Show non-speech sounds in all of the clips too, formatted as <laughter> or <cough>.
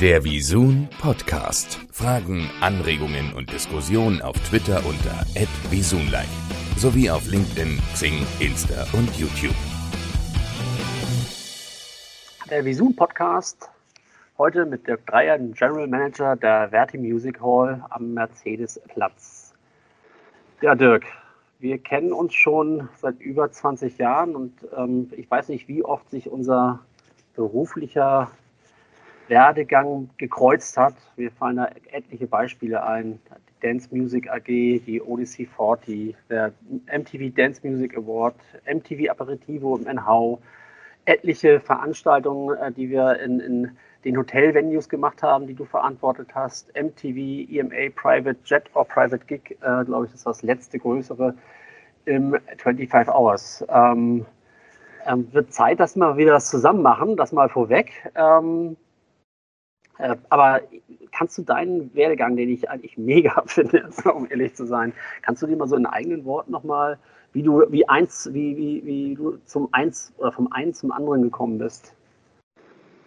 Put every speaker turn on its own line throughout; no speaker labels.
Der Visun Podcast. Fragen, Anregungen und Diskussionen auf Twitter unter @visunlive sowie auf LinkedIn, Xing, Insta und YouTube.
Der Visun Podcast. Heute mit Dirk Dreier, dem General Manager der Verti Music Hall am Mercedesplatz. Ja, Dirk, wir kennen uns schon seit über 20 Jahren und ähm, ich weiß nicht, wie oft sich unser beruflicher Werdegang gekreuzt hat. Wir fallen da etliche Beispiele ein. Die Dance Music AG, die Odyssey 40, der MTV Dance Music Award, MTV Aperitivo im NHAU, etliche Veranstaltungen, äh, die wir in, in den Hotel-Venues gemacht haben, die du verantwortet hast. MTV, EMA, Private Jet or Private Gig, äh, glaube ich, war das letzte größere im 25 Hours. Ähm, ähm, wird Zeit, dass wir wieder das zusammen machen, das mal vorweg. Ähm, äh, aber kannst du deinen Werdegang, den ich eigentlich mega <laughs> finde, um ehrlich zu sein, kannst du dir mal so in eigenen Worten nochmal, wie du, wie eins, wie, wie, wie du zum eins oder vom einen zum anderen gekommen bist?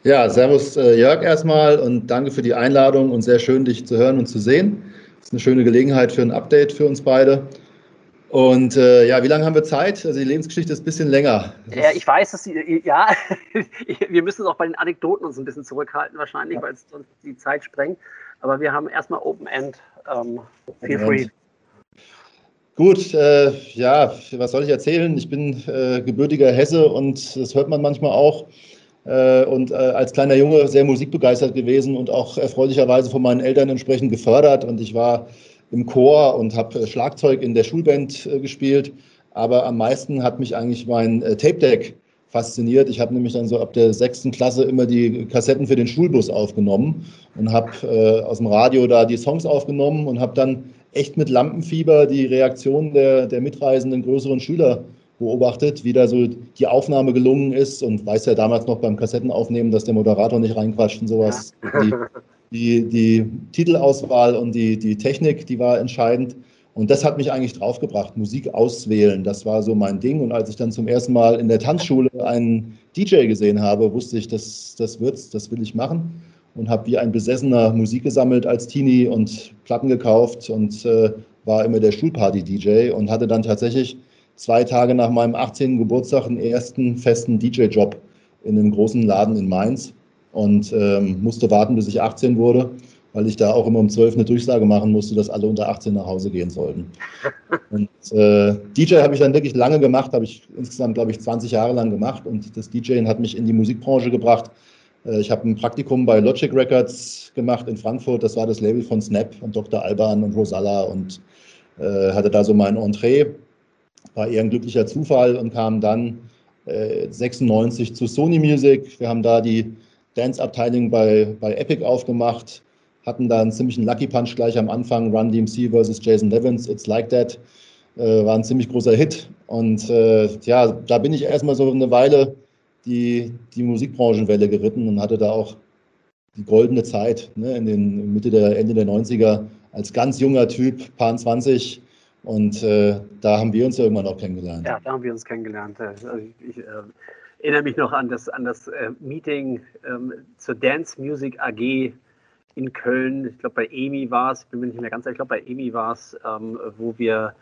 Ja, servus äh, Jörg erstmal und danke für die Einladung und sehr schön, dich zu hören und zu sehen. Das ist eine schöne Gelegenheit für ein Update für uns beide. Und äh, ja, wie lange haben wir Zeit? Also die Lebensgeschichte ist ein bisschen länger.
Ja, ich weiß, dass Sie, ja, <laughs> wir müssen auch bei den Anekdoten uns ein bisschen zurückhalten wahrscheinlich, ja. weil es sonst die Zeit sprengt. Aber wir haben erstmal Open End. Ähm, feel free.
Gut, äh, ja, was soll ich erzählen? Ich bin äh, gebürtiger Hesse und das hört man manchmal auch. Äh, und äh, als kleiner Junge sehr musikbegeistert gewesen und auch erfreulicherweise von meinen Eltern entsprechend gefördert. Und ich war im Chor und habe äh, Schlagzeug in der Schulband äh, gespielt. Aber am meisten hat mich eigentlich mein äh, Tape Deck fasziniert. Ich habe nämlich dann so ab der sechsten Klasse immer die Kassetten für den Schulbus aufgenommen und habe äh, aus dem Radio da die Songs aufgenommen und habe dann echt mit Lampenfieber die Reaktion der, der mitreisenden größeren Schüler beobachtet, wie da so die Aufnahme gelungen ist und weiß ja damals noch beim Kassettenaufnehmen, dass der Moderator nicht reinquatscht und sowas. Ja. <laughs> Die, die, die Titelauswahl und die, die Technik, die war entscheidend. Und das hat mich eigentlich draufgebracht, Musik auswählen. Das war so mein Ding. Und als ich dann zum ersten Mal in der Tanzschule einen DJ gesehen habe, wusste ich, das, das wird's, das will ich machen. Und habe wie ein Besessener Musik gesammelt als Teenie und Platten gekauft und äh, war immer der Schulparty-DJ und hatte dann tatsächlich zwei Tage nach meinem 18. Geburtstag einen ersten festen DJ-Job in einem großen Laden in Mainz und ähm, musste warten, bis ich 18 wurde, weil ich da auch immer um 12 eine Durchsage machen musste, dass alle unter 18 nach Hause gehen sollten. <laughs> Und äh, DJ habe ich dann wirklich lange gemacht, habe ich insgesamt, glaube ich, 20 Jahre lang gemacht und das DJing hat mich in die Musikbranche gebracht. Äh, ich habe ein Praktikum bei Logic Records gemacht in Frankfurt, das war das Label von Snap und Dr. Alban und Rosalla und äh, hatte da so mein Entree. War eher ein glücklicher Zufall und kam dann 96 äh, zu Sony Music. Wir haben da die Dance-Abteilung bei, bei Epic aufgemacht, hatten da einen ziemlichen Lucky Punch gleich am Anfang, Run DMC versus Jason Levins, It's Like That, äh, war ein ziemlich großer Hit. Und äh, ja, da bin ich erstmal so eine Weile die, die Musikbranchenwelle geritten und hatte da auch die goldene Zeit ne, in den Mitte der Ende der 90er als ganz junger Typ, paar 20. Und äh, da haben wir uns ja irgendwann auch kennengelernt.
Ja, da haben wir uns kennengelernt. Also ich, ich äh, erinnere mich noch an das, an das äh, Meeting ähm, zur Dance Music AG in Köln. Ich glaube, bei EMI war es, ich bin mir nicht mehr ganz sicher, ich glaube, bei EMI war es, ähm, wo wir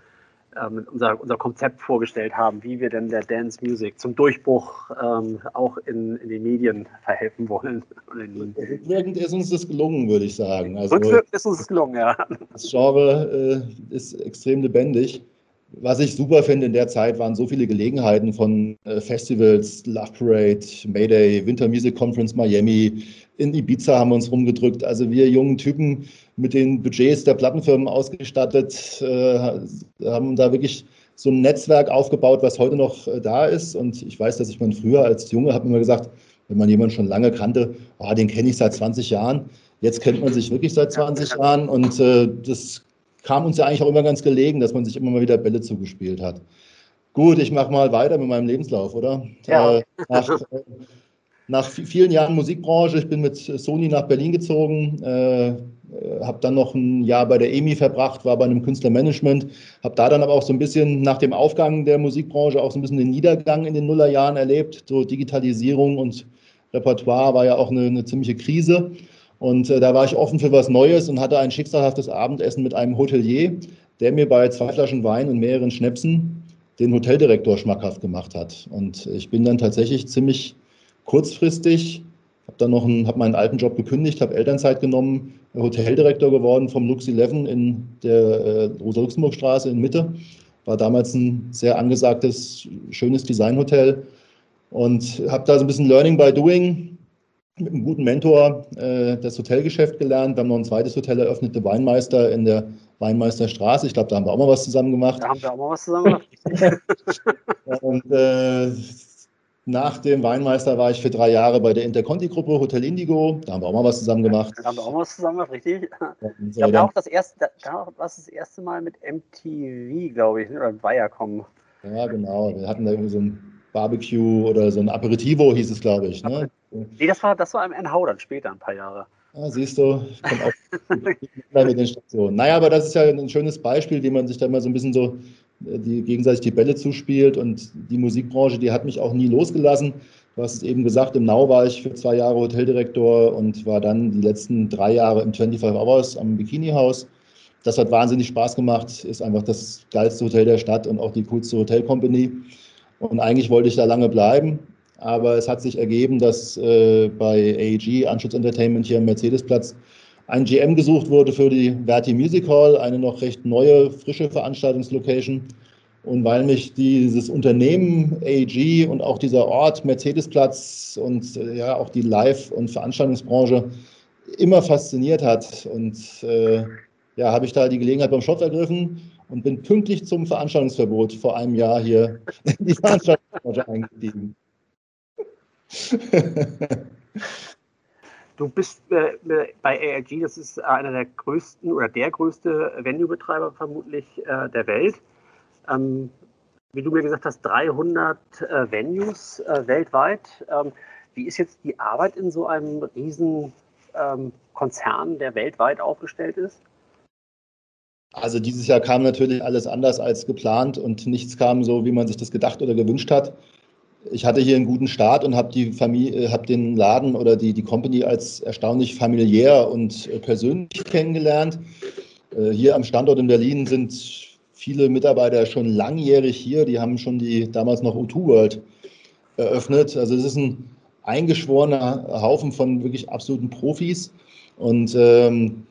ähm, unser, unser Konzept vorgestellt haben, wie wir denn der Dance Music zum Durchbruch ähm, auch in, in den Medien verhelfen wollen. <laughs>
Rückwirkend ist uns das gelungen, würde ich sagen.
Also, Rückwirkend ist uns das gelungen, ja.
Das Genre äh, ist extrem lebendig. Was ich super finde in der Zeit waren so viele Gelegenheiten von äh, Festivals, Love Parade, Mayday, Winter Music Conference Miami, in Ibiza haben wir uns rumgedrückt. Also wir jungen Typen mit den Budgets der Plattenfirmen ausgestattet, äh, haben da wirklich so ein Netzwerk aufgebaut, was heute noch äh, da ist. Und ich weiß, dass ich man früher als Junge habe immer gesagt, wenn man jemanden schon lange kannte, oh, den kenne ich seit 20 Jahren. Jetzt kennt man sich wirklich seit 20 Jahren und äh, das kam uns ja eigentlich auch immer ganz gelegen, dass man sich immer mal wieder Bälle zugespielt hat. Gut, ich mache mal weiter mit meinem Lebenslauf, oder?
Ja. Äh,
nach, äh, nach, vielen Jahren Musikbranche, ich bin mit Sony nach Berlin gezogen, äh, habe dann noch ein Jahr bei der EMI verbracht, war bei einem Künstlermanagement, habe da dann aber auch so ein bisschen nach dem Aufgang der Musikbranche auch so ein bisschen den Niedergang in den Nullerjahren erlebt. So Digitalisierung und Repertoire war ja auch eine, eine ziemliche Krise. Und äh, da war ich offen für was Neues und hatte ein schicksalhaftes Abendessen mit einem Hotelier, der mir bei zwei Flaschen Wein und mehreren Schnäpsen den Hoteldirektor schmackhaft gemacht hat. Und ich bin dann tatsächlich ziemlich kurzfristig, habe dann noch einen, hab meinen alten Job gekündigt, habe Elternzeit genommen, Hoteldirektor geworden vom Lux 11 in der äh, Rosa-Luxemburg-Straße in Mitte. War damals ein sehr angesagtes, schönes Designhotel und habe da so ein bisschen Learning by Doing mit einem guten Mentor äh, das Hotelgeschäft gelernt. Wir haben noch ein zweites Hotel eröffnet, der Weinmeister in der Weinmeisterstraße. Ich glaube, da haben wir auch mal was zusammen gemacht.
Da haben wir auch mal was zusammen gemacht. <laughs>
und äh, nach dem Weinmeister war ich für drei Jahre bei der Interconti-Gruppe Hotel Indigo. Da haben wir auch mal was zusammen gemacht.
Da haben wir auch mal was zusammen gemacht, richtig? ich glaube, da auch das erste, da war das erste Mal mit MTV, glaube ich, ne, oder Viacom.
Ja, genau. Wir hatten da irgendwie so ein Barbecue oder so ein Aperitivo, hieß es, glaube ich. Ne?
Nee, das war, das war im NH dann später, ein paar Jahre.
Ah, siehst du, kommt auch <laughs> mit den Stationen. Naja, aber das ist ja ein schönes Beispiel, wie man sich da mal so ein bisschen so äh, die, gegenseitig die Bälle zuspielt. Und die Musikbranche, die hat mich auch nie losgelassen. Du hast es eben gesagt, im Nau war ich für zwei Jahre Hoteldirektor und war dann die letzten drei Jahre im 25 Hours am Bikini House. Das hat wahnsinnig Spaß gemacht, ist einfach das geilste Hotel der Stadt und auch die coolste Hotelcompany. Und eigentlich wollte ich da lange bleiben, aber es hat sich ergeben, dass äh, bei AEG, Anschutz Entertainment hier am Mercedesplatz, ein GM gesucht wurde für die Verti Music Hall, eine noch recht neue, frische Veranstaltungslocation. Und weil mich dieses Unternehmen AEG und auch dieser Ort Mercedesplatz und äh, ja auch die Live- und Veranstaltungsbranche immer fasziniert hat und äh, ja, habe ich da die Gelegenheit beim Schopf ergriffen und bin pünktlich zum Veranstaltungsverbot vor einem Jahr hier in die Veranstaltungsbranche eingestiegen.
Du bist äh, bei ARG, das ist einer der größten oder der größte Venue-Betreiber vermutlich äh, der Welt. Ähm, wie du mir gesagt hast, 300 äh, Venues äh, weltweit. Ähm, wie ist jetzt die Arbeit in so einem riesen ähm, Konzern, der weltweit aufgestellt ist?
Also dieses Jahr kam natürlich alles anders als geplant und nichts kam so, wie man sich das gedacht oder gewünscht hat. Ich hatte hier einen guten Start und habe die Familie, habe den Laden oder die, die Company als erstaunlich familiär und äh, persönlich kennengelernt. Äh, hier am Standort in Berlin sind viele Mitarbeiter schon langjährig hier. Die haben schon die damals noch O2 World eröffnet. Also es ist ein eingeschworener Haufen von wirklich absoluten Profis. Und ähm,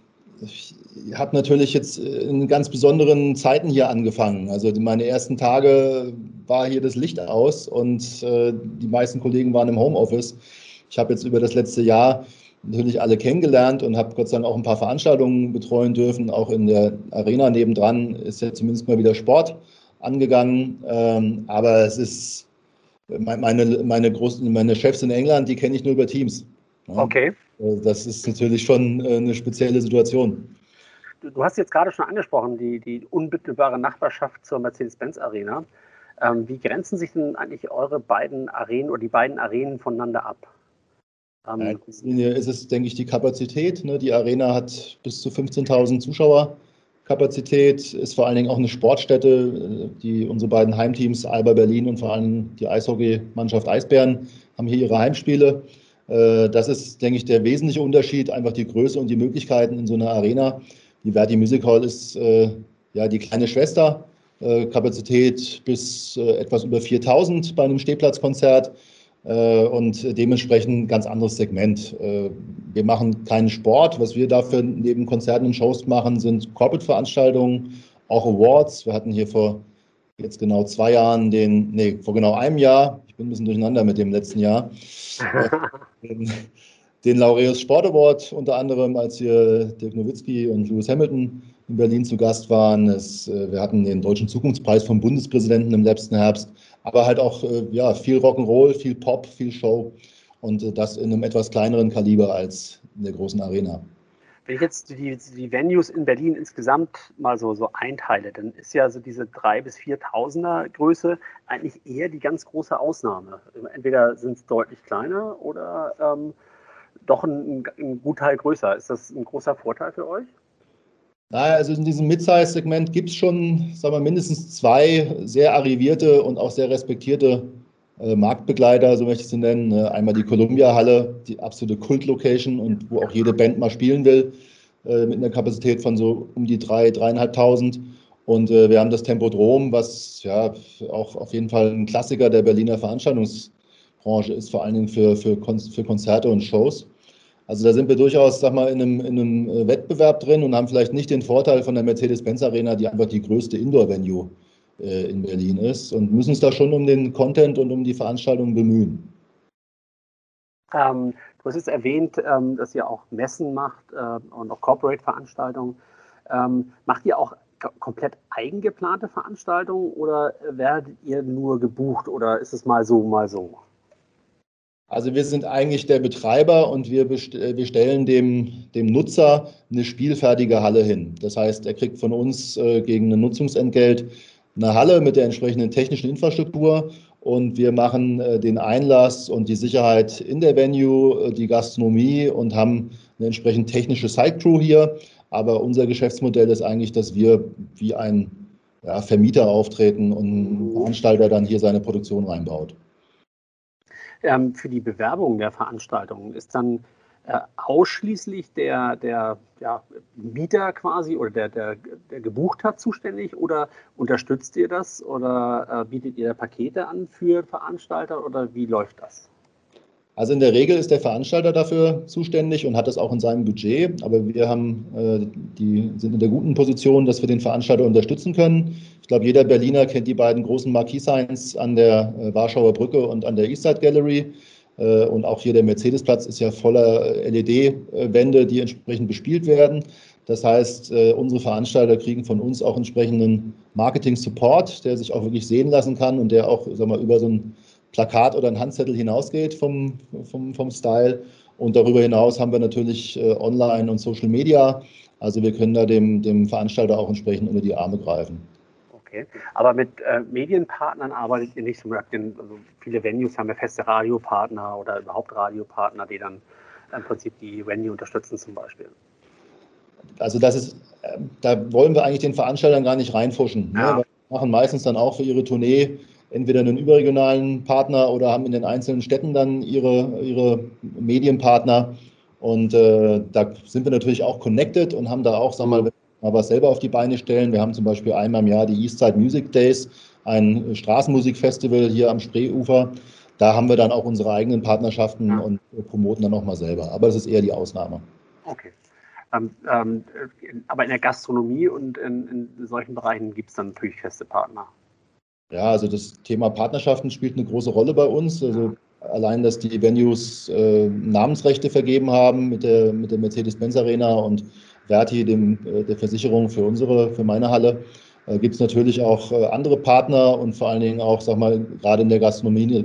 habe natürlich jetzt in ganz besonderen Zeiten hier angefangen. Also meine ersten Tage war hier das Licht aus und äh, die meisten Kollegen waren im Homeoffice. Ich habe jetzt über das letzte Jahr natürlich alle kennengelernt und habe Gott sei Dank auch ein paar Veranstaltungen betreuen dürfen. Auch in der Arena nebendran ist ja zumindest mal wieder Sport angegangen. Ähm, aber es ist meine, meine, großen, meine Chefs in England, die kenne ich nur über Teams.
Okay.
Äh, das ist natürlich schon äh, eine spezielle Situation.
Du hast jetzt gerade schon angesprochen, die, die unmittelbare Nachbarschaft zur Mercedes-Benz Arena. Ähm, wie grenzen sich denn eigentlich eure beiden Arenen oder die beiden Arenen voneinander ab?
Ähm, erster Linie ist es, denke ich, die Kapazität. Ne? Die Arena hat bis zu 15.000 Zuschauer. Kapazität ist vor allen Dingen auch eine Sportstätte. Die, unsere beiden Heimteams, Alba Berlin und vor allem die Eishockeymannschaft Eisbären, haben hier ihre Heimspiele. Äh, das ist, denke ich, der wesentliche Unterschied, einfach die Größe und die Möglichkeiten in so einer Arena. Die Verdi Music Hall ist äh, ja die kleine Schwester, äh, Kapazität bis äh, etwas über 4000 bei einem Stehplatzkonzert äh, und dementsprechend ganz anderes Segment. Äh, wir machen keinen Sport. Was wir dafür neben Konzerten und Shows machen, sind Corporate-Veranstaltungen, auch Awards. Wir hatten hier vor jetzt genau zwei Jahren den, nee, vor genau einem Jahr bin ein bisschen durcheinander mit dem letzten Jahr. <laughs> den, Laureus Sport Award unter anderem, als hier Dirk Nowitzki und Lewis Hamilton in Berlin zu Gast waren. Es, äh, wir hatten den Deutschen Zukunftspreis vom Bundespräsidenten im letzten Herbst, aber halt auch äh, ja, viel Rock'n'Roll, viel Pop, viel Show und äh, das in einem etwas kleineren Kaliber als in der großen Arena.
Wenn ich jetzt die, die Venues in Berlin insgesamt mal so, so einteile, dann ist ja so diese 3.000 bis 4.000er Größe eigentlich eher die ganz große Ausnahme. Entweder sind es deutlich kleiner oder ähm, doch ein, ein Teil größer. Ist das ein großer Vorteil für euch?
Naja, also in diesem Mid-Size-Segment gibt es schon, sagen wir, mindestens zwei sehr arrivierte und auch sehr respektierte äh, Marktbegleiter, so möchte ich sie nennen. Ne? Einmal die Columbia-Halle, die absolute Kult-Location und wo auch jede Band mal spielen will, äh, mit einer Kapazität von so um die 3.000, 3.500. Und äh, wir haben das Tempodrom, was ja auch auf jeden Fall ein Klassiker der Berliner Veranstaltungsbranche ist, vor allen Dingen für, für, Kon für Konzerte und Shows. Also da sind wir durchaus, sag mal, in einem, in einem Wettbewerb drin und haben vielleicht nicht den Vorteil von der Mercedes-Benz Arena, die einfach die größte Indoor-Venue äh, in Berlin ist und müssen uns da schon um den Content und um die Veranstaltung bemühen.
Ähm, du hast jetzt erwähnt, ähm, dass ihr auch Messen macht äh, und auch Corporate-Veranstaltungen. Ähm, macht ihr auch komplett eigengeplante Veranstaltungen oder werdet ihr nur gebucht oder ist es mal so, mal so?
Also wir sind eigentlich der Betreiber und wir, äh, wir stellen dem, dem Nutzer eine spielfertige Halle hin. Das heißt, er kriegt von uns äh, gegen ein Nutzungsentgelt eine Halle mit der entsprechenden technischen Infrastruktur und wir machen äh, den Einlass und die Sicherheit in der Venue, äh, die Gastronomie und haben eine entsprechend technische Site-Crew hier. Aber unser Geschäftsmodell ist eigentlich, dass wir wie ein ja, Vermieter auftreten und ein Veranstalter dann hier seine Produktion reinbaut.
Ähm, für die Bewerbung der Veranstaltung ist dann äh, ausschließlich der, der ja, Mieter quasi oder der, der, der gebucht hat zuständig oder unterstützt ihr das oder äh, bietet ihr Pakete an für Veranstalter oder wie läuft das?
Also in der Regel ist der Veranstalter dafür zuständig und hat das auch in seinem Budget. Aber wir haben, äh, die sind in der guten Position, dass wir den Veranstalter unterstützen können. Ich glaube, jeder Berliner kennt die beiden großen Marquis-Signs an der äh, Warschauer Brücke und an der Eastside Gallery. Äh, und auch hier der Mercedesplatz ist ja voller LED-Wände, die entsprechend bespielt werden. Das heißt, unsere Veranstalter kriegen von uns auch entsprechenden Marketing-Support, der sich auch wirklich sehen lassen kann und der auch sag mal, über so ein Plakat oder ein Handzettel hinausgeht vom, vom, vom Style. Und darüber hinaus haben wir natürlich äh, Online und Social Media. Also wir können da dem, dem Veranstalter auch entsprechend unter die Arme greifen.
Okay. Aber mit äh, Medienpartnern arbeitet ihr nicht so. Also viele Venues haben ja feste Radiopartner oder überhaupt Radiopartner, die dann im Prinzip die Venue unterstützen zum Beispiel.
Also das ist, äh, da wollen wir eigentlich den Veranstaltern gar nicht reinfuschen. Ne? Ja. Ne? Wir machen meistens dann auch für ihre Tournee entweder einen überregionalen Partner oder haben in den einzelnen Städten dann ihre, ihre Medienpartner. Und äh, da sind wir natürlich auch connected und haben da auch, sag mal, mal was selber auf die Beine stellen. Wir haben zum Beispiel einmal im Jahr die Eastside Music Days, ein Straßenmusikfestival hier am Spreeufer. Da haben wir dann auch unsere eigenen Partnerschaften ja. und promoten dann auch mal selber. Aber das ist eher die Ausnahme.
Okay. Ähm, ähm, aber in der Gastronomie und in, in solchen Bereichen gibt es dann natürlich feste Partner.
Ja, also das Thema Partnerschaften spielt eine große Rolle bei uns. Also allein, dass die Venues äh, Namensrechte vergeben haben mit der, mit der Mercedes-Benz Arena und Verti, dem, äh, der Versicherung für unsere, für meine Halle, äh, gibt es natürlich auch äh, andere Partner und vor allen Dingen auch, sag mal, gerade in der Gastronomie,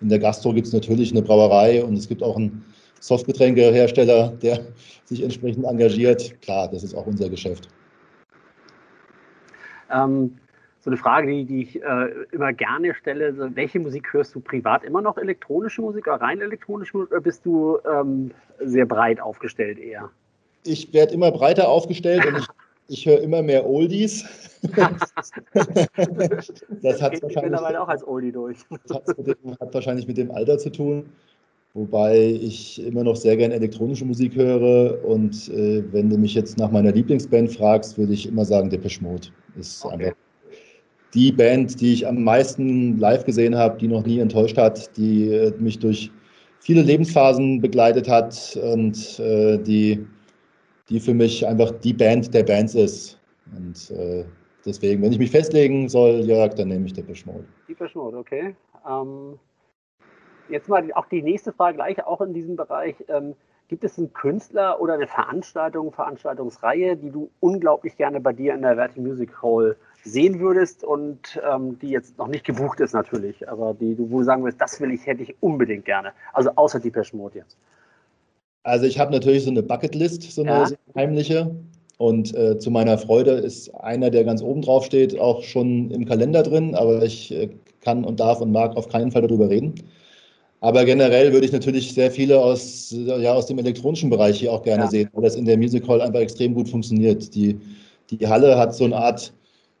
in der Gastro gibt es natürlich eine Brauerei und es gibt auch einen Softgetränkehersteller, der <laughs> sich entsprechend engagiert. Klar, das ist auch unser Geschäft.
Ähm, so eine Frage, die, die ich äh, immer gerne stelle, so, welche Musik hörst du privat? Immer noch elektronische Musik oder rein elektronische Musik oder bist du ähm, sehr breit aufgestellt eher?
ich werde immer breiter aufgestellt und ich, <laughs> ich höre immer mehr Oldies. <laughs>
das hat wahrscheinlich, auch als Oldie durch. <laughs>
das dem, hat wahrscheinlich mit dem Alter zu tun. Wobei ich immer noch sehr gerne elektronische Musik höre. Und äh, wenn du mich jetzt nach meiner Lieblingsband fragst, würde ich immer sagen, Depeche Mode ist okay. einfach die Band, die ich am meisten live gesehen habe, die noch nie enttäuscht hat, die äh, mich durch viele Lebensphasen begleitet hat und äh, die die für mich einfach die Band der Bands ist. Und äh, deswegen, wenn ich mich festlegen soll, Jörg, dann nehme ich Depeche Mode.
Depeche Mode, okay. Ähm, jetzt mal auch die nächste Frage gleich, auch in diesem Bereich. Ähm, gibt es einen Künstler oder eine Veranstaltung, Veranstaltungsreihe, die du unglaublich gerne bei dir in der Verti Music Hall sehen würdest und ähm, die jetzt noch nicht gebucht ist natürlich, aber die du wo du sagen würdest, das will ich, hätte ich unbedingt gerne. Also außer Depeche Mode jetzt.
Also ich habe natürlich so eine Bucketlist, so eine ja. heimliche. Und äh, zu meiner Freude ist einer, der ganz oben drauf steht, auch schon im Kalender drin, aber ich äh, kann und darf und mag auf keinen Fall darüber reden. Aber generell würde ich natürlich sehr viele aus, ja, aus dem elektronischen Bereich hier auch gerne ja. sehen, weil das in der Music Hall einfach extrem gut funktioniert. Die, die Halle hat so eine Art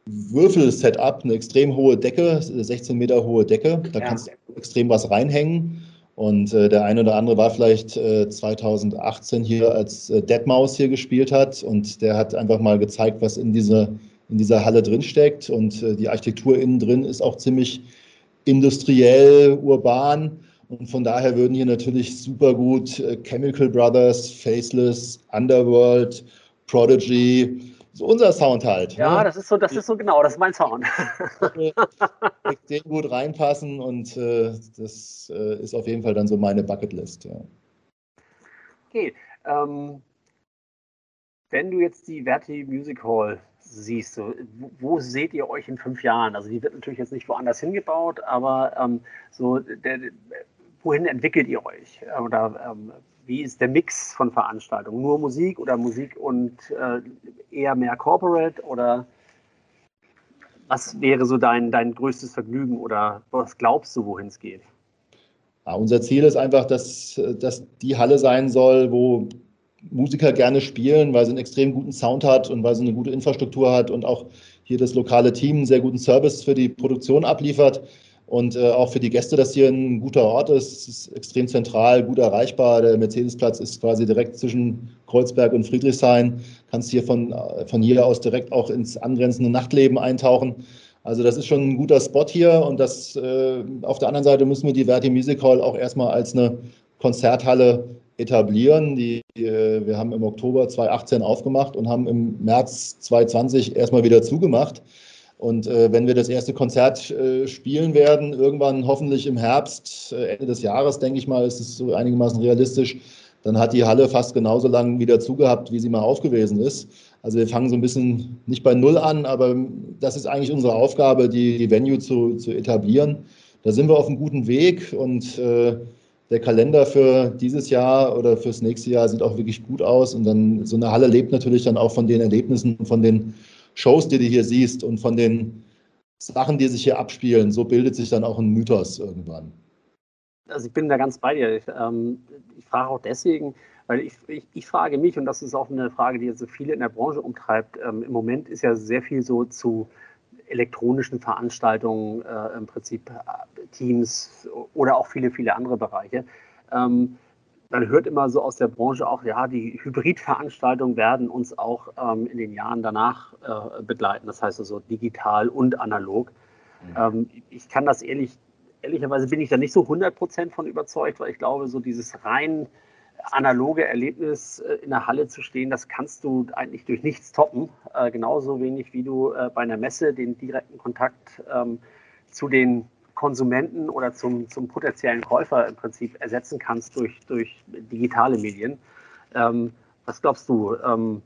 Würfel-Setup, eine extrem hohe Decke, 16 Meter hohe Decke. Da ja. kannst du extrem was reinhängen. Und äh, der eine oder andere war vielleicht äh, 2018 hier, als äh, Deadmaus hier gespielt hat. Und der hat einfach mal gezeigt, was in, diese, in dieser Halle drinsteckt. Und äh, die Architektur innen drin ist auch ziemlich industriell, urban. Und von daher würden hier natürlich super gut äh, Chemical Brothers, Faceless, Underworld, Prodigy, so unser Sound halt.
Ja, ne? das ist so, das ist so genau, das ist mein Sound.
Extrem gut reinpassen und äh, das äh, ist auf jeden Fall dann so meine Bucketlist. Ja.
Okay. Ähm, wenn du jetzt die Verti Music Hall siehst, so, wo, wo, seht ihr euch in fünf Jahren? Also die wird natürlich jetzt nicht woanders hingebaut, aber ähm, so der, wohin entwickelt ihr euch? Oder ähm, wie ist der Mix von Veranstaltungen? Nur Musik oder Musik und äh, eher mehr Corporate oder was wäre so dein, dein größtes Vergnügen oder was glaubst du, wohin es geht?
Ja, unser Ziel ist einfach, dass, dass die Halle sein soll, wo Musiker gerne spielen, weil sie einen extrem guten Sound hat und weil sie eine gute Infrastruktur hat und auch hier das lokale Team einen sehr guten Service für die Produktion abliefert. Und äh, auch für die Gäste, dass hier ein guter Ort ist. Es ist extrem zentral, gut erreichbar. Der Mercedesplatz ist quasi direkt zwischen Kreuzberg und Friedrichshain. Kannst hier von, äh, von hier aus direkt auch ins angrenzende Nachtleben eintauchen. Also das ist schon ein guter Spot hier. Und das äh, auf der anderen Seite müssen wir die Verti Music Hall auch erstmal als eine Konzerthalle etablieren. Die, äh, wir haben im Oktober 2018 aufgemacht und haben im März 2020 erstmal wieder zugemacht. Und äh, wenn wir das erste Konzert äh, spielen werden, irgendwann hoffentlich im Herbst, äh, Ende des Jahres, denke ich mal, ist es so einigermaßen realistisch, dann hat die Halle fast genauso lange wieder zugehabt, wie sie mal aufgewesen ist. Also wir fangen so ein bisschen nicht bei Null an, aber das ist eigentlich unsere Aufgabe, die, die Venue zu, zu etablieren. Da sind wir auf einem guten Weg und äh, der Kalender für dieses Jahr oder fürs nächste Jahr sieht auch wirklich gut aus. Und dann so eine Halle lebt natürlich dann auch von den Erlebnissen, von den Shows, die du hier siehst und von den Sachen, die sich hier abspielen, so bildet sich dann auch ein Mythos irgendwann.
Also ich bin da ganz bei dir. Ich, ähm, ich frage auch deswegen, weil ich, ich, ich, frage mich, und das ist auch eine Frage, die so viele in der Branche umtreibt, ähm, im Moment ist ja sehr viel so zu elektronischen Veranstaltungen, äh, im Prinzip äh, Teams oder auch viele, viele andere Bereiche. Ähm, man hört immer so aus der Branche auch, ja, die Hybridveranstaltungen werden uns auch ähm, in den Jahren danach äh, begleiten. Das heißt also digital und analog. Mhm. Ähm, ich kann das ehrlich, ehrlicherweise bin ich da nicht so 100 Prozent von überzeugt, weil ich glaube, so dieses rein analoge Erlebnis äh, in der Halle zu stehen, das kannst du eigentlich durch nichts toppen. Äh, genauso wenig wie du äh, bei einer Messe den direkten Kontakt ähm, zu den Konsumenten oder zum, zum potenziellen Käufer im Prinzip ersetzen kannst durch, durch digitale Medien. Ähm, was glaubst du? Ähm,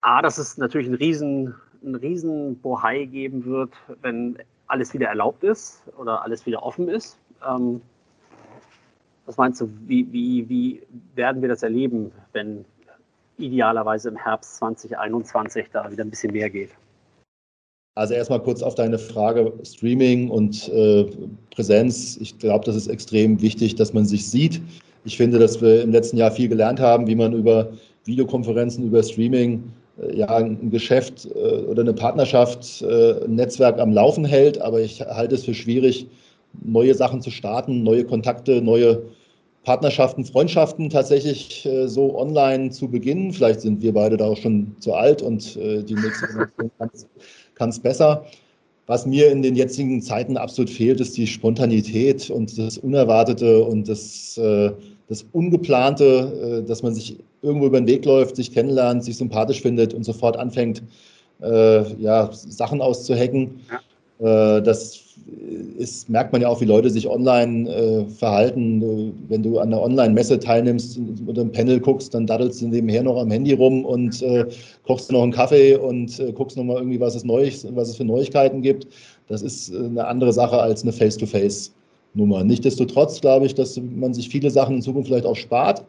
A, dass es natürlich einen riesen, einen riesen Bohai geben wird, wenn alles wieder erlaubt ist oder alles wieder offen ist. Ähm, was meinst du, wie, wie, wie werden wir das erleben, wenn idealerweise im Herbst 2021 da wieder ein bisschen mehr geht?
Also erstmal kurz auf deine Frage Streaming und äh, Präsenz. Ich glaube, das ist extrem wichtig, dass man sich sieht. Ich finde, dass wir im letzten Jahr viel gelernt haben, wie man über Videokonferenzen, über Streaming äh, ja ein Geschäft äh, oder eine Partnerschaft, äh, ein Netzwerk am Laufen hält. Aber ich halte es für schwierig, neue Sachen zu starten, neue Kontakte, neue Partnerschaften, Freundschaften tatsächlich äh, so online zu beginnen. Vielleicht sind wir beide da auch schon zu alt und äh, die nächste <laughs> Generation kann es kann es besser. Was mir in den jetzigen Zeiten absolut fehlt, ist die Spontanität und das Unerwartete und das, äh, das Ungeplante, äh, dass man sich irgendwo über den Weg läuft, sich kennenlernt, sich sympathisch findet und sofort anfängt, äh, ja, Sachen auszuhacken. Ja. Äh, das ist, merkt man ja auch, wie Leute sich online äh, verhalten. Wenn du an einer Online-Messe teilnimmst oder ein Panel guckst, dann daddelst du nebenher noch am Handy rum und äh, kochst noch einen Kaffee und äh, guckst nochmal irgendwie, was es, Neues, was es für Neuigkeiten gibt. Das ist äh, eine andere Sache als eine Face-to-Face-Nummer. Nichtsdestotrotz glaube ich, dass man sich viele Sachen in Zukunft vielleicht auch spart.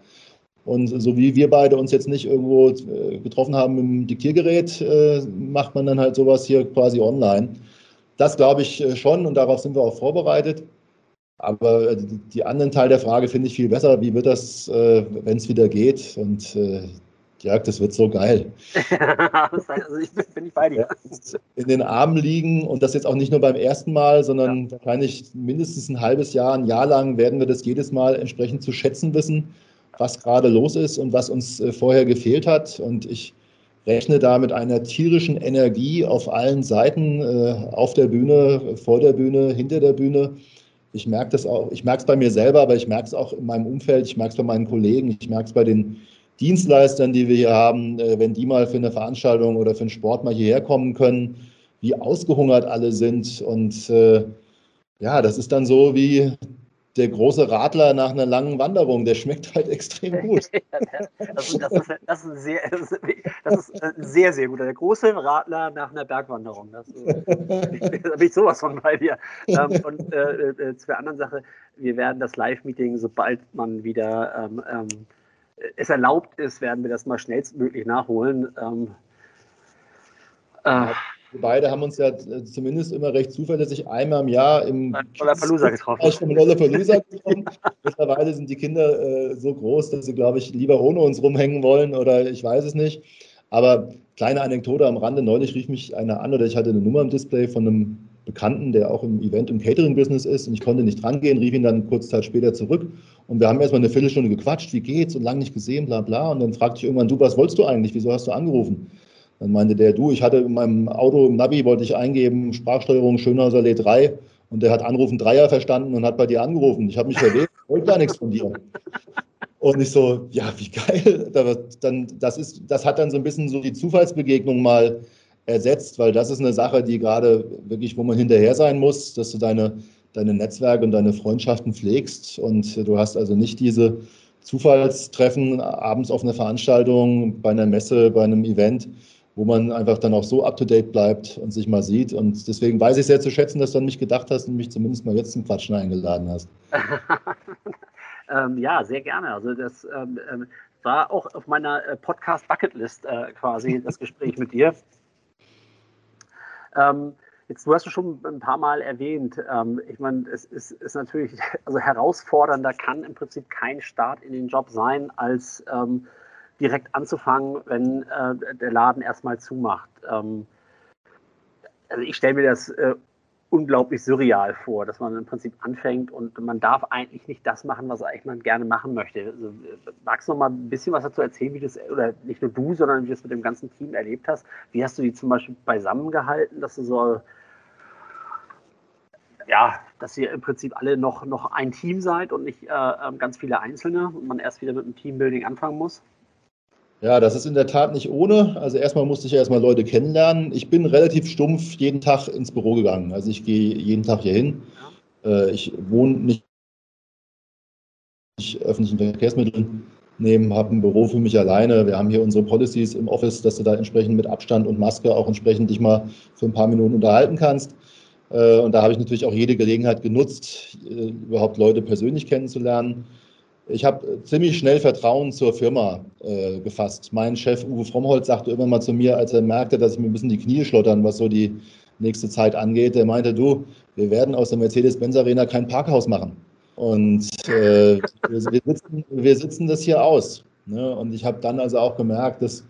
Und so wie wir beide uns jetzt nicht irgendwo äh, getroffen haben mit dem Diktiergerät, macht man dann halt sowas hier quasi online. Das glaube ich äh, schon und darauf sind wir auch vorbereitet. Aber äh, die anderen Teil der Frage finde ich viel besser. Wie wird das, äh, wenn es wieder geht? Und Ja, das wird so geil. <laughs>
also ich bin, bin nicht bei dir.
In den Armen liegen und das jetzt auch nicht nur beim ersten Mal, sondern ja. wahrscheinlich mindestens ein halbes Jahr, ein Jahr lang werden wir das jedes Mal entsprechend zu schätzen wissen, was gerade los ist und was uns vorher gefehlt hat. Und ich rechne da mit einer tierischen Energie auf allen Seiten, äh, auf der Bühne, vor der Bühne, hinter der Bühne. Ich merke das auch, ich merke es bei mir selber, aber ich merke es auch in meinem Umfeld, ich merke es bei meinen Kollegen, ich merke es bei den Dienstleistern, die wir hier haben, äh, wenn die mal für eine Veranstaltung oder für einen Sport mal hierher kommen können, wie ausgehungert alle sind. Und äh, ja, das ist dann so wie der große Radler nach einer langen Wanderung. Der schmeckt halt extrem <laughs> gut.
das, ist, das, ist, das, ist sehr, das ist sehr, sehr gut. Der große Radler nach einer Bergwanderung. Das, da bin ich sowas von bei dir. Ähm, und äh, äh, zu der anderen Sache, wir werden das Live-Meeting, sobald man wieder ähm, ähm, es erlaubt ist, werden wir das mal schnellstmöglich nachholen. Ähm,
äh, wir beide haben uns ja äh, zumindest immer recht zuverlässig einmal im Jahr im
Lollapalooza getroffen.
Lollapalooza getroffen. <laughs> Mittlerweile sind die Kinder äh, so groß, dass sie, glaube ich, lieber ohne uns rumhängen wollen oder ich weiß es nicht. Aber kleine Anekdote am Rande. Neulich rief mich einer an oder ich hatte eine Nummer im Display von einem Bekannten, der auch im Event- und Catering-Business ist und ich konnte nicht rangehen, rief ihn dann kurz Zeit später zurück und wir haben erstmal eine Viertelstunde gequatscht, wie geht's und lange nicht gesehen, bla bla und dann fragte ich irgendwann, du, was wolltest du eigentlich, wieso hast du angerufen? Dann meinte der, du, ich hatte in meinem Auto im Navi, wollte ich eingeben, Sprachsteuerung Schönhauser Allee 3 und der hat Anrufen Dreier verstanden und hat bei dir angerufen. Ich habe mich verwählt, wollte gar nichts von dir. Und ich so, ja, wie geil. Dann, das, ist, das hat dann so ein bisschen so die Zufallsbegegnung mal ersetzt, weil das ist eine Sache, die gerade wirklich, wo man hinterher sein muss, dass du deine, deine Netzwerke und deine Freundschaften pflegst und du hast also nicht diese Zufallstreffen abends auf einer Veranstaltung, bei einer Messe, bei einem Event, wo man einfach dann auch so up-to-date bleibt und sich mal sieht. Und deswegen weiß ich sehr zu schätzen, dass du an mich gedacht hast und mich zumindest mal jetzt zum Quatschen eingeladen hast. <laughs>
ähm, ja, sehr gerne. Also das ähm, ähm war auch auf meiner äh, Podcast-Bucketlist äh, quasi das Gespräch mit dir. Ähm, jetzt, du hast es schon ein paar Mal erwähnt. Ähm, ich meine, es ist, ist, natürlich, <laughs> also herausfordernder kann im Prinzip kein Start in den Job sein, als ähm, direkt anzufangen, wenn äh, der Laden erstmal zumacht. Ähm, also ich stelle mir das äh, unglaublich surreal vor, dass man im Prinzip anfängt und man darf eigentlich nicht das machen, was eigentlich man gerne machen möchte. Also, magst du noch mal ein bisschen was dazu erzählen, wie das, oder nicht nur du, sondern wie du das mit dem ganzen Team erlebt hast? Wie hast du die zum Beispiel beisammengehalten, dass du so, ja, dass ihr im Prinzip alle noch, noch ein Team seid und nicht äh, ähm, ganz viele Einzelne und man erst wieder mit dem Teambuilding anfangen muss?
Ja, das ist in der Tat nicht ohne. Also erstmal musste ich ja erstmal Leute kennenlernen. Ich bin relativ stumpf jeden Tag ins Büro gegangen. Also ich gehe jeden Tag hier hin. Äh, ich wohne nicht öffentlichen Verkehrsmitteln nehmen, habe ein Büro für mich alleine. Wir haben hier unsere Policies im Office, dass du da entsprechend mit Abstand und Maske auch entsprechend dich mal für ein paar Minuten unterhalten kannst. Äh, und da habe ich natürlich auch jede Gelegenheit genutzt, äh, überhaupt Leute persönlich kennenzulernen. Ich habe ziemlich schnell Vertrauen zur Firma äh, gefasst. Mein Chef Uwe Frommholz sagte immer mal zu mir, als er merkte, dass ich mir ein bisschen die Knie schlottern, was so die nächste Zeit angeht. Er meinte, du, wir werden aus der Mercedes-Benz Arena kein Parkhaus machen. Und äh, wir, wir, sitzen, wir, sitzen, das hier aus. Ne? Und ich habe dann also auch gemerkt, dass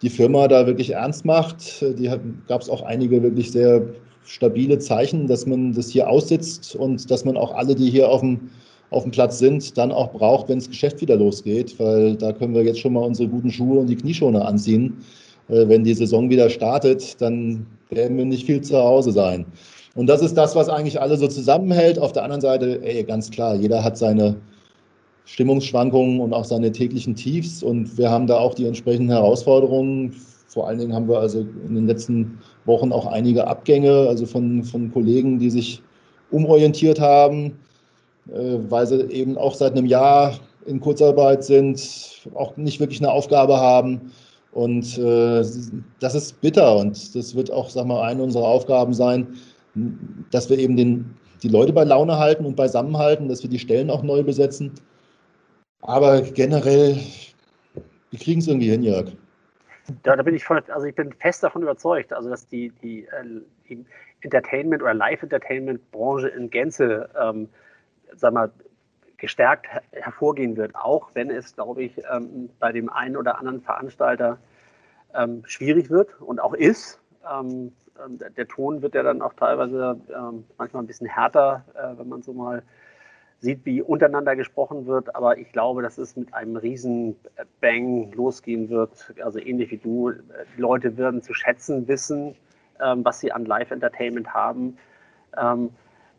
die Firma da wirklich ernst macht. Die gab es auch einige wirklich sehr stabile Zeichen, dass man das hier aussitzt und dass man auch alle, die hier auf dem auf dem Platz sind, dann auch braucht, wenn das Geschäft wieder losgeht, weil da können wir jetzt schon mal unsere guten Schuhe und die Knieschoner anziehen. Äh, wenn die Saison wieder startet, dann werden wir nicht viel zu Hause sein. Und das ist das, was eigentlich alle so zusammenhält. Auf der anderen Seite, ey, ganz klar, jeder hat seine Stimmungsschwankungen und auch seine täglichen Tiefs. Und wir haben da auch die entsprechenden Herausforderungen. Vor allen Dingen haben wir also in den letzten Wochen auch einige Abgänge, also von, von Kollegen, die sich umorientiert haben. Äh, weil sie eben auch seit einem Jahr in Kurzarbeit sind, auch nicht wirklich eine Aufgabe haben. Und äh, das ist bitter und das wird auch, sag mal, eine unserer Aufgaben sein, dass wir eben den, die Leute bei Laune halten und beisammenhalten, dass wir die Stellen auch neu besetzen. Aber generell, wir kriegen es irgendwie hin, Jörg.
Da, da, bin ich voll, also ich bin fest davon überzeugt, also dass die, die, äh, die Entertainment- oder Live-Entertainment-Branche in Gänze ähm, sag mal, gestärkt hervorgehen wird, auch wenn es, glaube ich, ähm, bei dem einen oder anderen Veranstalter ähm, schwierig wird und auch ist. Ähm, ähm der Ton wird ja dann auch teilweise ähm, manchmal ein bisschen härter, äh, wenn man so mal sieht, wie untereinander gesprochen wird. Aber ich glaube, dass es mit einem riesen Bang losgehen wird. Also ähnlich wie du. Die Leute werden zu schätzen wissen, ähm, was sie an Live-Entertainment haben.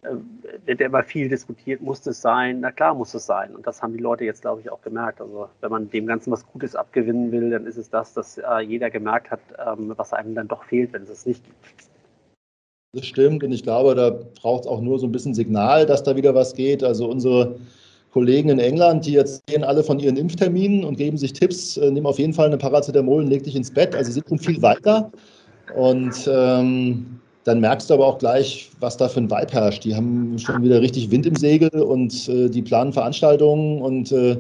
Ähm, äh, wird ja immer viel diskutiert, muss es sein? Na klar muss es sein. Und das haben die Leute jetzt, glaube ich, auch gemerkt. Also wenn man dem Ganzen was Gutes abgewinnen will, dann ist es das, dass äh, jeder gemerkt hat, ähm, was einem dann doch fehlt, wenn es es nicht gibt.
Das stimmt und ich glaube, da braucht es auch nur so ein bisschen Signal, dass da wieder was geht. Also unsere Kollegen in England, die erzählen alle von ihren Impfterminen und geben sich Tipps, äh, nimm auf jeden Fall eine Paracetamol und leg dich ins Bett. Also sie sind schon viel weiter. Und ähm, dann merkst du aber auch gleich, was da für ein Vibe herrscht. Die haben schon wieder richtig Wind im Segel und äh, die planen Veranstaltungen und äh,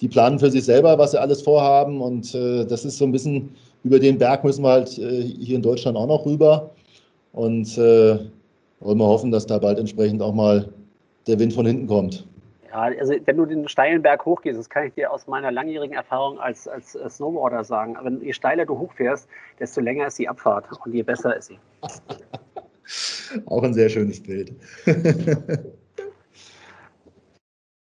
die planen für sich selber, was sie alles vorhaben. Und äh, das ist so ein bisschen, über den Berg müssen wir halt äh, hier in Deutschland auch noch rüber. Und äh, wollen wir hoffen, dass da bald entsprechend auch mal der Wind von hinten kommt.
Ja, also wenn du den steilen Berg hochgehst, das kann ich dir aus meiner langjährigen Erfahrung als, als Snowboarder sagen, aber je steiler du hochfährst, desto länger ist die Abfahrt und je besser ist sie. <laughs> <laughs>
Auch ein sehr schönes Bild. <laughs>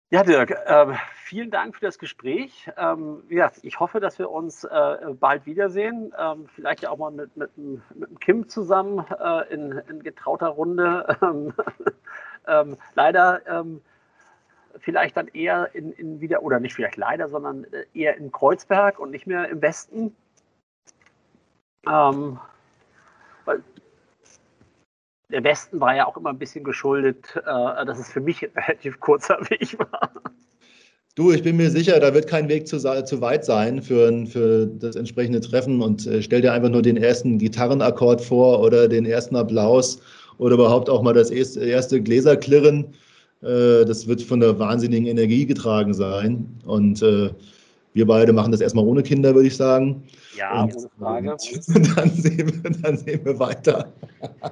ja, Dirk, äh, vielen Dank für das Gespräch. Ähm, ja, ich hoffe, dass wir uns äh, bald wiedersehen. Ähm, vielleicht auch mal mit, mit, mit Kim zusammen äh, in, in, getrauter Runde. <laughs> Ähm, ähm leider ähm, vielleicht dann eher in, in, wieder, oder nicht vielleicht leider, sondern äh, eher in Kreuzberg und nicht mehr im Westen. Ähm, weil der Westen war ja auch immer ein bisschen geschuldet, äh, dass es für mich ein relativ kurzer Weg war.
Du, ich bin mir sicher, da wird kein Weg zu, zu weit sein für, für das entsprechende Treffen und äh, stell dir einfach nur den ersten Gitarrenakkord vor oder den ersten Applaus oder überhaupt auch mal das erste, Gläserklirren. Äh, das wird von der wahnsinnigen Energie getragen sein und äh, wir beide machen das erstmal ohne Kinder, würde ich sagen.
Ja, und, ohne Frage. <laughs>
Dann sehen, wir, dann sehen wir weiter.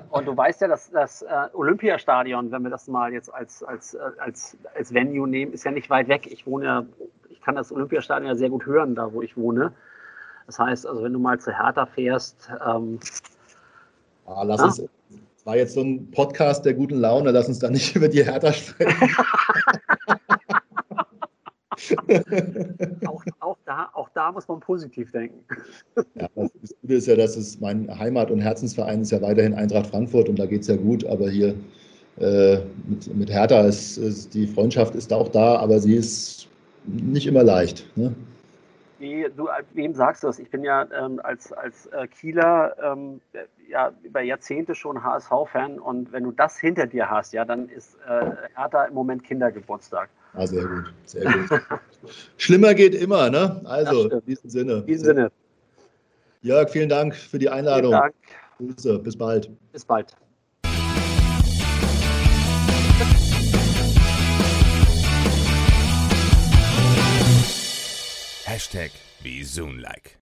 Und du weißt ja, dass das äh, Olympiastadion, wenn wir das mal jetzt als, als, äh, als, als Venue nehmen, ist ja nicht weit weg. Ich wohne ja, ich kann das Olympiastadion ja sehr gut hören, da wo ich wohne. Das heißt, also wenn du mal zu Hertha fährst. Ähm,
ah, lass ja? uns, das war jetzt so ein Podcast der guten Laune, lass uns da nicht <laughs> über die Hertha sprechen. <laughs>
da muss man positiv denken.
Ja, das Gute ist ja, dass es mein Heimat- und Herzensverein ist ja weiterhin Eintracht Frankfurt und da geht es ja gut, aber hier äh, mit, mit Hertha ist, ist, die Freundschaft ist auch da, aber sie ist nicht immer leicht. Ne?
Wie, du, wem sagst du das? Ich bin ja ähm, als, als äh, Kieler ähm, ja, über Jahrzehnte schon HSV-Fan und wenn du das hinter dir hast, ja, dann ist äh, Hertha im Moment Kindergeburtstag.
Ah, sehr gut, sehr gut. Schlimmer geht immer, ne? Also, in diesem Sinne. In
diesem Sinne.
Jörg, vielen Dank für die Einladung. Vielen Dank. Grüße, bis bald.
Bis bald.
Hashtag wie Like.